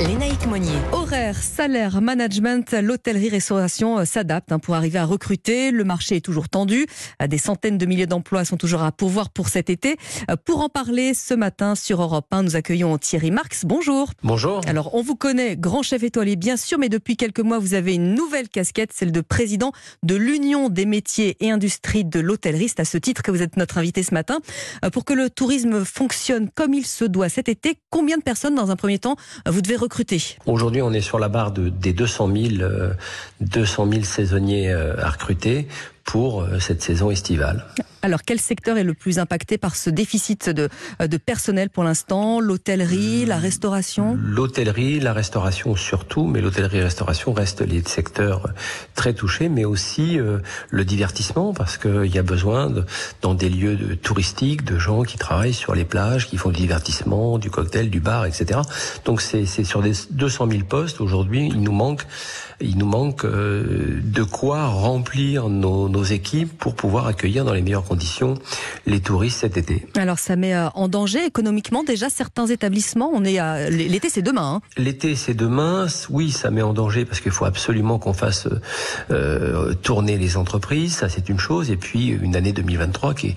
Lénaïque Monnier. Horaire, salaire, management, l'hôtellerie-restauration euh, s'adapte hein, pour arriver à recruter. Le marché est toujours tendu. Euh, Des centaines de milliers d'emplois sont toujours à pourvoir pour cet été. Euh, Pour en parler ce matin sur Europe 1, nous accueillons Thierry Marx. Bonjour. Bonjour. Alors, on vous connaît, grand chef étoilé, bien sûr, mais depuis quelques mois, vous avez une nouvelle casquette, celle de président de l'Union des métiers et industries de l'hôtellerie. C'est à ce titre que vous êtes notre invité ce matin. Pour que le tourisme fonctionne comme il se doit cet été, combien de personnes, dans un premier temps, vous devez Aujourd'hui, on est sur la barre de, des 200 000, euh, 200 000 saisonniers euh, à recruter pour euh, cette saison estivale. Alors, quel secteur est le plus impacté par ce déficit de, euh, de personnel pour l'instant? L'hôtellerie, la restauration? L'hôtellerie, la restauration surtout, mais l'hôtellerie et la restauration restent les secteurs très touchés, mais aussi euh, le divertissement, parce qu'il y a besoin, de, dans des lieux de, touristiques, de gens qui travaillent sur les plages, qui font du divertissement, du cocktail, du bar, etc. Donc c'est c'est sur des 200 000 postes, aujourd'hui, il nous manque, il nous manque euh, de quoi remplir nos, nos équipes pour pouvoir accueillir dans les meilleures conditions les touristes cet été. Alors, ça met euh, en danger économiquement déjà certains établissements. On est à... L'été, c'est demain. hein. L'été, c'est demain. Oui, ça met en danger parce qu'il faut absolument qu'on fasse euh, tourner les entreprises. Ça, c'est une chose. Et puis une année 2023 qui, est,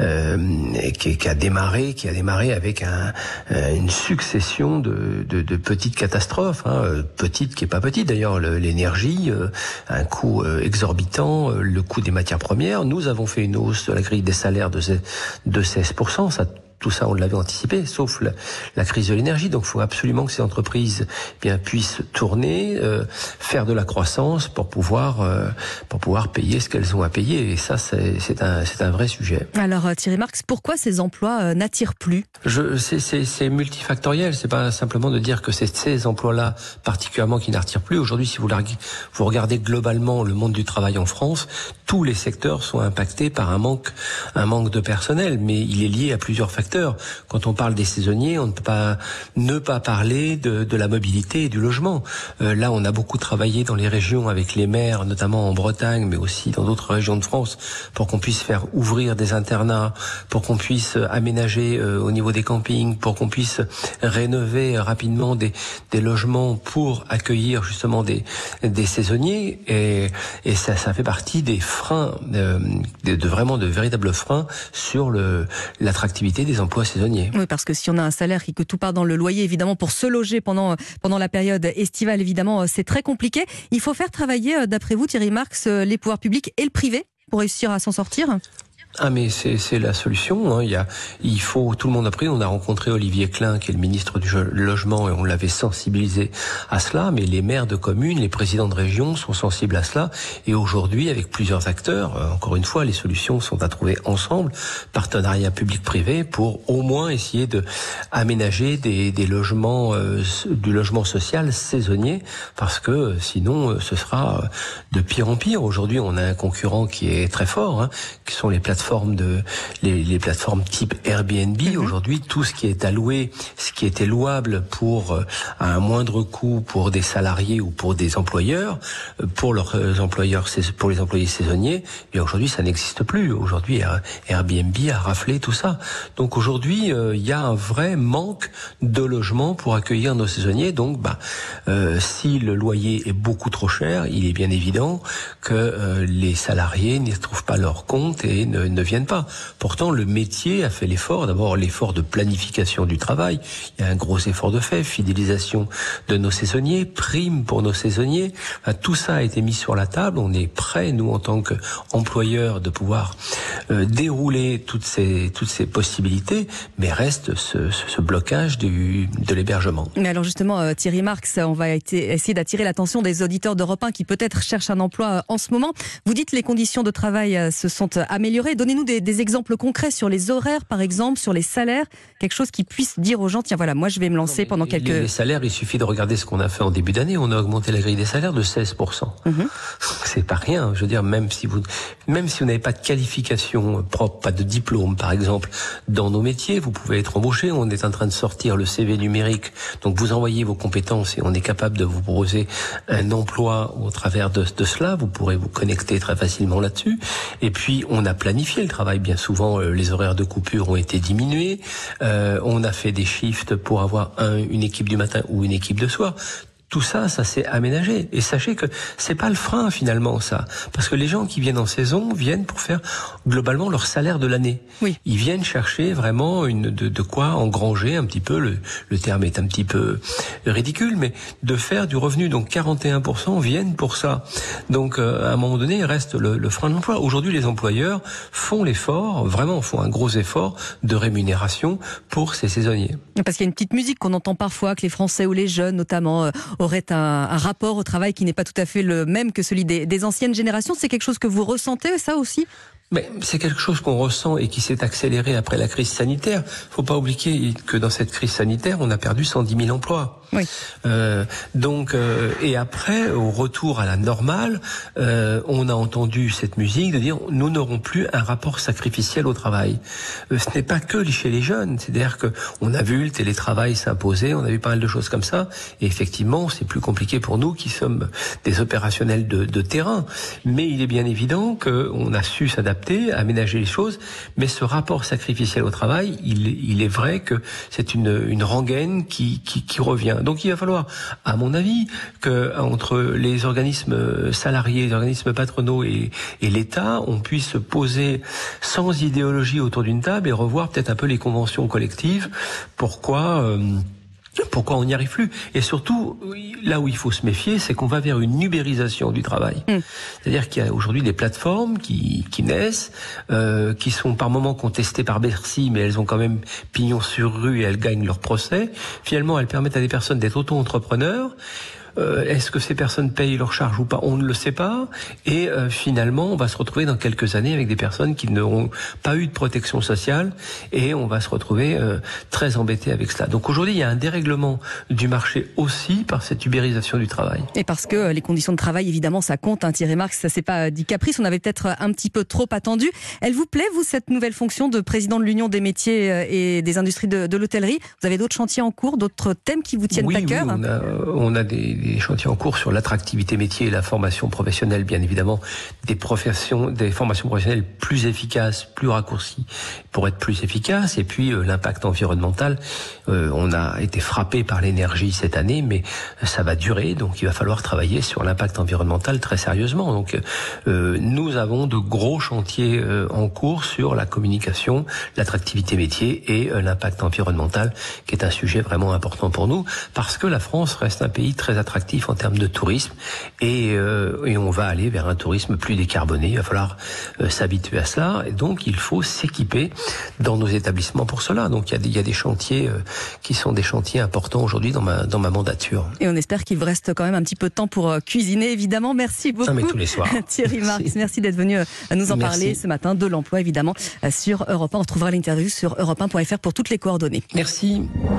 euh, qui, est- qui a démarré, qui a démarré avec un, euh, une succession de, de, de petites catastrophes. Hein, petites, qui est pas petite d'ailleurs. le- L'énergie, euh, un coût euh, exorbitant, euh, le coût des matières premières. Nous avons fait une hausse de la grille des salaires de, se- de 16 Ça tout ça, on l'avait anticipé, sauf la, la crise de l'énergie. Donc, il faut absolument que ces entreprises eh bien, puissent tourner, euh, faire de la croissance pour pouvoir, euh, pour pouvoir payer ce qu'elles ont à payer. Et ça, c'est un, c'est un vrai sujet. Alors, euh, Thierry Marx, pourquoi ces emplois euh, n'attirent plus? C'est, multifactoriel. C'est pas simplement de dire que c'est ces emplois-là particulièrement qui n'attirent plus. Aujourd'hui, si vous, la- vous regardez globalement le monde du travail en France, tous les secteurs sont impactés par un manque, un manque de personnel. Mais il est lié à plusieurs facteurs. Quand on parle des saisonniers, on ne peut pas ne pas parler de, de la mobilité et du logement. Euh, là, on a beaucoup travaillé dans les régions avec les maires, notamment en Bretagne, mais aussi dans d'autres régions de France, pour qu'on puisse faire ouvrir des internats, pour qu'on puisse aménager euh, au niveau des campings, pour qu'on puisse rénover rapidement des, des logements pour accueillir justement des, des saisonniers. Et, et ça, ça fait partie des freins, euh, de, de vraiment de véritables freins sur l'attractivité des Oui, parce que si on a un salaire et que tout part dans le loyer, évidemment, pour se loger pendant, pendant la période estivale, évidemment, euh, c'est très compliqué. Il faut faire travailler, euh, d'après vous, Thierry Marx, euh, les pouvoirs publics et le privé pour réussir à s'en sortir? Ah mais c'est la solution. Hein. Il y a, il faut tout le monde a pris. On a rencontré Olivier Klein, qui est le ministre du logement, et on l'avait sensibilisé à cela. Mais les maires de communes, les présidents de région sont sensibles à cela. Et aujourd'hui, avec plusieurs acteurs, euh, encore une fois, les solutions sont à trouver ensemble, partenariat public-privé, pour au moins essayer de aménager des, des logements, euh, du logement social saisonnier, parce que euh, sinon, ce sera de pire en pire. Aujourd'hui, on a un concurrent qui est très fort, hein, qui sont les plateformes de les, les plateformes type Airbnb. Aujourd'hui, tout ce qui est alloué, ce qui était louable pour euh, à un moindre coût pour des salariés ou pour des employeurs, euh, pour leurs euh, employeurs, pour les employés saisonniers, eh bien aujourd'hui, ça n'existe plus. Aujourd'hui, Air- Airbnb a raflé tout ça. Donc aujourd'hui, euh, il y a un vrai manque de logements pour accueillir nos saisonniers. Donc, bah, euh, si le loyer est beaucoup trop cher, il est bien évident que euh, les salariés n'y trouvent pas leur compte et ne, ne viennent pas. Pourtant, le métier a fait l'effort. D'abord, l'effort de planification du travail. Il y a un gros effort de fait, fidélisation de nos saisonniers, prime pour nos saisonniers. Enfin, tout ça a été mis sur la table. On est prêt, nous, en tant qu'employeurs, de pouvoir euh, dérouler toutes ces toutes ces possibilités, mais reste ce, blocage du, de l'hébergement. Mais alors justement, euh, Thierry Marx, on va essayer d'attirer l'attention des auditeurs d'Europe 1 qui peut-être cherchent un emploi euh, en ce moment. Vous dites les conditions de travail se sont améliorées. Donnez-nous des, des exemples concrets sur les horaires, par exemple, sur les salaires, quelque chose qui puisse dire aux gens, tiens voilà, moi je vais me lancer pendant Les- Les quelques... salaires, il suffit de regarder ce qu'on a fait en début d'année. On a augmenté la grille des salaires de 16%. Mhm. C'est pas rien. Je veux dire, même si vous, même si vous n'avez pas de qualification propre, pas de diplôme, par exemple, dans nos métiers, vous pouvez être embauché. On est en train de sortir le CV numérique. Donc, vous envoyez vos compétences et on est capable de vous proposer un emploi au travers de, de cela. Vous pourrez vous connecter très facilement là-dessus. Et puis, on a planifié le travail. Bien souvent, euh, les horaires de coupure ont été diminués. Euh, on a fait des shifts shift pour avoir une équipe du matin ou une équipe de soir tout ça, ça s'est aménagé. Et sachez que c'est pas le frein finalement ça, parce que les gens qui viennent en saison viennent pour faire globalement leur salaire de l'année. Oui. Ils viennent chercher vraiment une de, de quoi engranger un petit peu. Le, le, terme est un petit peu ridicule, mais de faire du revenu. Donc 41% viennent pour ça. Donc euh, à un moment donné, il reste le, le frein de l'emploi. Aujourd'hui, les employeurs font l'effort, vraiment font un gros effort de rémunération pour ces saisonniers. Parce qu'il y a une petite musique qu'on entend parfois que les Français ou les jeunes, notamment aurait un, un, rapport au travail qui n'est pas tout à fait le même que celui des, des anciennes générations. C'est quelque chose que vous ressentez, ça aussi? Mais c'est quelque chose qu'on ressent et qui s'est accéléré après la crise sanitaire. Faut pas oublier que dans cette crise sanitaire, on a perdu 110 000 emplois. Oui. Euh, donc euh, et après, au retour à la normale, euh, on a entendu cette musique de dire nous n'aurons plus un rapport sacrificiel au travail. Euh, ce n'est pas que chez les jeunes, c'est-à-dire que on a vu le télétravail s'imposer, on a vu pas mal de choses comme ça. Et effectivement, c'est plus compliqué pour nous qui sommes des opérationnels de, de terrain. Mais il est bien évident qu'on a su s'adapter aménager les choses, mais ce rapport sacrificiel au travail, il, il est vrai que c'est une, une rengaine qui, qui, qui, revient. Donc il va falloir, à mon avis, que entre les organismes salariés, les organismes patronaux et, l'État, on puisse se poser sans idéologie autour d'une table et revoir peut-être un peu les conventions collectives. Pourquoi euh, pourquoi on n'y arrive plus Et surtout, là où il faut se méfier, c'est qu'on va vers une ubérisation du travail. Mm. C'est-à-dire qu'il y a aujourd'hui des plateformes qui, qui naissent, euh, qui sont par moments contestées par Bercy, mais elles ont quand même pignon sur rue et elles gagnent leur procès. Finalement, elles permettent à des personnes d'être auto-entrepreneurs. Euh, Est-ce que ces personnes payent leurs charges ou pas On ne le sait pas. Et euh, finalement, on va se retrouver dans quelques années avec des personnes qui n'auront pas eu de protection sociale et on va se retrouver euh, très embêté avec cela. Donc aujourd'hui, il y a un dérèglement du marché aussi par cette ubérisation du travail. Et parce que les conditions de travail, évidemment, ça compte. Hein, Thierry Marx, ça s'est pas dit caprice. On avait peut-être un petit peu trop attendu. Elle vous plaît, vous, cette nouvelle fonction de président de l'Union des métiers et des industries de, de l'hôtellerie? Vous avez d'autres chantiers en cours, d'autres thèmes qui vous tiennent oui, à cœur? oui, on a, on a des, des chantiers en cours sur l'attractivité métier et la formation professionnelle, bien évidemment, des professions, des formations professionnelles plus efficaces, plus raccourcies pour être plus efficaces, et puis euh, l'impact environnemental. Euh, on a été frappé par l'énergie cette année, mais ça va durer, donc il va falloir travailler sur l'impact environnemental très sérieusement. Donc euh, nous avons de gros chantiers euh, en cours sur la communication, l'attractivité métier et euh, l'impact environnemental, qui est un sujet vraiment important pour nous, parce que la France reste un pays très attractif en termes de tourisme et, euh, et, on va aller vers un tourisme plus décarboné. Il va falloir euh, s'habituer à cela et donc il faut s'équiper dans nos établissements pour cela. Donc il y a des, il y a des chantiers euh, qui sont des chantiers importants aujourd'hui dans ma, dans ma mandature. Et on espère qu'il vous reste quand même un petit peu de temps pour cuisiner, évidemment. Merci beaucoup. Ça, mais tous les soirs. Thierry Marx, merci, merci d'être venu nous en Merci. parler ce matin de l'emploi, évidemment, sur Europe 1. On retrouvera l'interview sur europe1.fr pour toutes les coordonnées. Merci.